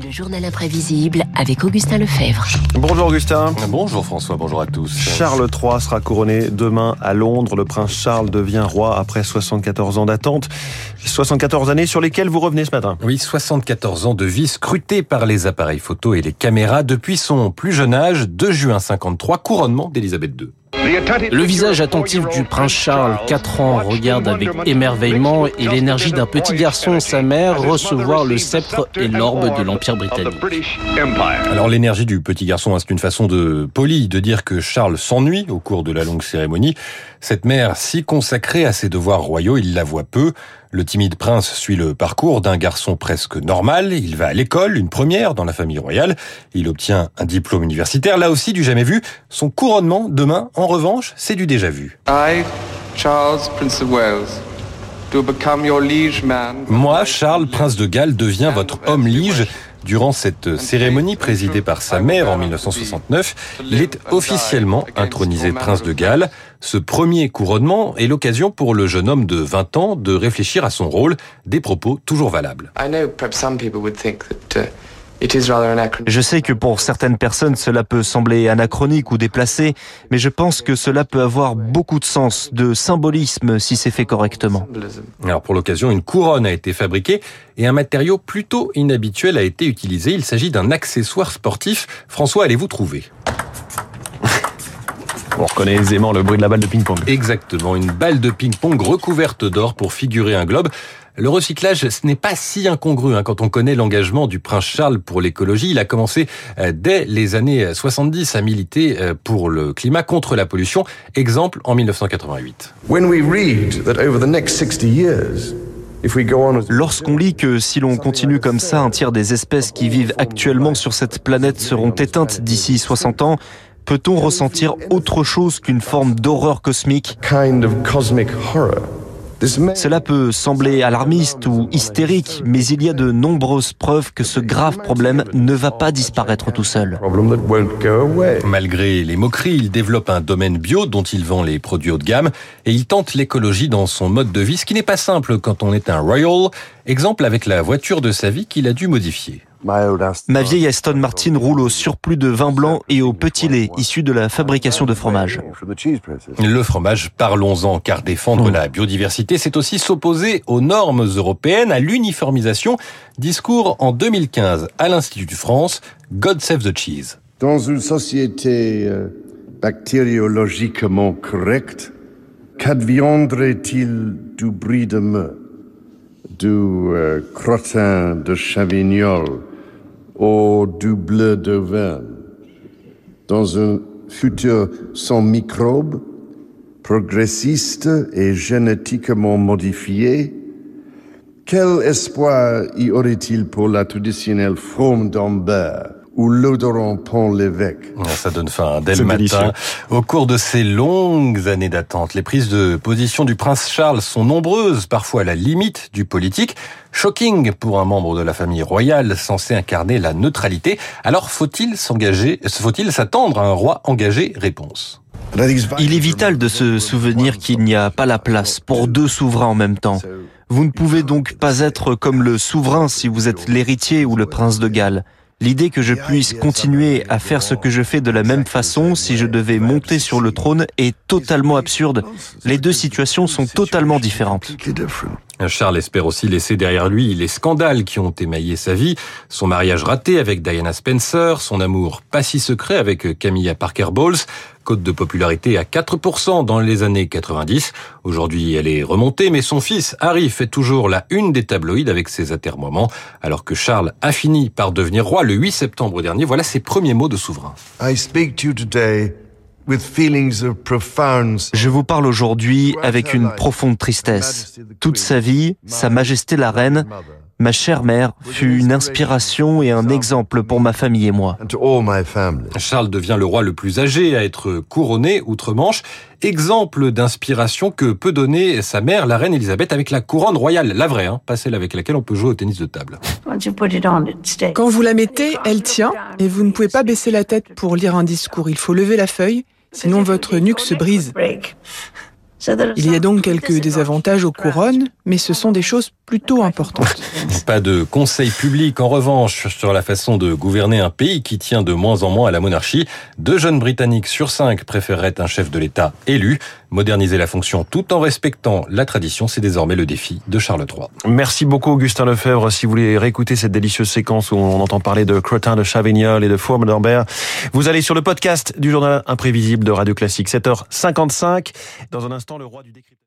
Le journal imprévisible avec Augustin Lefebvre. Bonjour Augustin. Bonjour François, bonjour à tous. Charles III sera couronné demain à Londres. Le prince Charles devient roi après 74 ans d'attente. 74 années sur lesquelles vous revenez ce matin. Oui, 74 ans de vie scrutés par les appareils photo et les caméras depuis son plus jeune âge, 2 juin 53, couronnement d'Élisabeth II. Le visage attentif du prince Charles, 4 ans, regarde avec émerveillement et l'énergie d'un petit garçon, sa mère, recevoir le sceptre et l'orbe de l'Empire britannique. Alors l'énergie du petit garçon, hein, c'est une façon de poli de dire que Charles s'ennuie au cours de la longue cérémonie. Cette mère si consacrée à ses devoirs royaux, il la voit peu. Le timide prince suit le parcours d'un garçon presque normal. Il va à l'école, une première dans la famille royale. Il obtient un diplôme universitaire, là aussi du jamais vu. Son couronnement, demain, en revanche, c'est du déjà vu. I, Charles, Prince of Wales, do become your liege man. Moi, Charles, prince de Galles, deviens votre homme lige. Durant cette cérémonie présidée par sa mère en 1969, il est officiellement intronisé prince de Galles. Ce premier couronnement est l'occasion pour le jeune homme de 20 ans de réfléchir à son rôle, des propos toujours valables. I know Je sais que pour certaines personnes, cela peut sembler anachronique ou déplacé, mais je pense que cela peut avoir beaucoup de sens, de symbolisme si c'est fait correctement. Alors pour l'occasion, une couronne a été fabriquée et un matériau plutôt inhabituel a été utilisé. Il s'agit d'un accessoire sportif. François, allez-vous trouver? On reconnaît aisément le bruit de la balle de ping-pong. Exactement, une balle de ping-pong recouverte d'or pour figurer un globe. Le recyclage, ce n'est pas si incongru hein, quand on connaît l'engagement du prince Charles pour l'écologie. Il a commencé euh, dès les années 70 à militer euh, pour le climat contre la pollution. Exemple en 1988. When we read that over the next 60 years, if we go on as Lorsqu'on lit que si l'on continue comme ça, un tiers des espèces qui vivent actuellement sur cette planète seront éteintes d'ici 60 ans, peut-on ressentir autre chose qu'une forme d'horreur cosmique kind of cosmic horror, this may Cela peut sembler alarmiste ou hystérique, mais il y a de nombreuses preuves que ce grave problème ne va pas disparaître tout seul. Malgré les moqueries, il développe un domaine bio dont il vend les produits haut de gamme et il tente l'écologie dans son mode de vie, ce qui n'est pas simple quand on est un royal. Exemple avec la voiture de sa vie qu'il a dû modifier. Ma vieille Aston Martin roule au surplus de vin blanc et au petit lait issu de la fabrication de fromage. Le fromage, parlons-en, car défendre la biodiversité, c'est aussi s'opposer aux normes européennes, à l'uniformisation. Discours en 2015 à l'Institut de France, God Save the Cheese. Dans une société euh, bactériologiquement correcte, qu'adviendrait-il du brie de meule, du euh, crottin de chavignol ou du bleu d'Auvergne Dans un futur sans microbes, progressiste et génétiquement modifié, quel espoir y aurait-il pour la traditionnelle forme d'Ambert? Ou l'odorant pont l'évêque Ça donne faim dès C'est le matin. délicieux. Au cours de ces longues années d'attente, les prises de position du prince Charles sont nombreuses, parfois à la limite du politique. Shocking pour un membre de la famille royale censé incarner la neutralité. Alors faut-il s'engager, faut-il s'attendre à un roi engagé? Réponse. Il est vital de se souvenir qu'il n'y a pas la place pour deux souverains en même temps. Vous ne pouvez donc pas être comme le souverain si vous êtes l'héritier ou le prince de Galles. L'idée que je puisse continuer à faire ce que je fais de la même façon si je devais monter sur le trône est totalement absurde. Les deux situations sont totalement différentes. Charles espère aussi laisser derrière lui les scandales qui ont émaillé sa vie, son mariage raté avec Diana Spencer, son amour pas si secret avec Camilla Parker Bowles, cote de popularité à 4% dans les années 90. Aujourd'hui, elle est remontée, mais son fils Harry fait toujours la une des tabloïds avec ses atermoiements, alors que Charles a fini par devenir roi le 8 septembre dernier. Voilà ses premiers mots de souverain. I speak to you today with feelings of profound Je vous parle aujourd'hui avec une profonde tristesse. Toute sa vie, Sa Majesté la Reine, ma chère mère, fut une inspiration et un exemple pour ma famille et moi. and to all my family. Charles devient le roi le plus âgé à être couronné outre-Manche. Exemple d'inspiration que peut donner sa mère, la reine Elisabeth, avec la couronne royale, la vraie, hein, pas celle avec laquelle on peut jouer au tennis de table. Quand vous la mettez, elle tient et vous ne pouvez pas baisser la tête pour lire un discours. Il faut lever la feuille, sinon votre nuque se brise. Il y a donc quelques désavantages aux couronnes, mais ce sont des choses plutôt importantes. Pas de conseil public en revanche sur la façon de gouverner un pays qui tient de moins en moins à la monarchie. Deux jeunes Britanniques sur cinq préféreraient un chef de l'État élu. Moderniser la fonction tout en respectant la tradition, c'est désormais le défi de Charles III. Merci beaucoup Augustin Lefebvre. Si vous voulez réécouter cette délicieuse séquence où on entend parler de Cretin, de Chavignol et de Fourme d'Ambert, vous allez sur le podcast du journal imprévisible de Radio Classique, 7h55. Dans un instant, le roi du décryptage.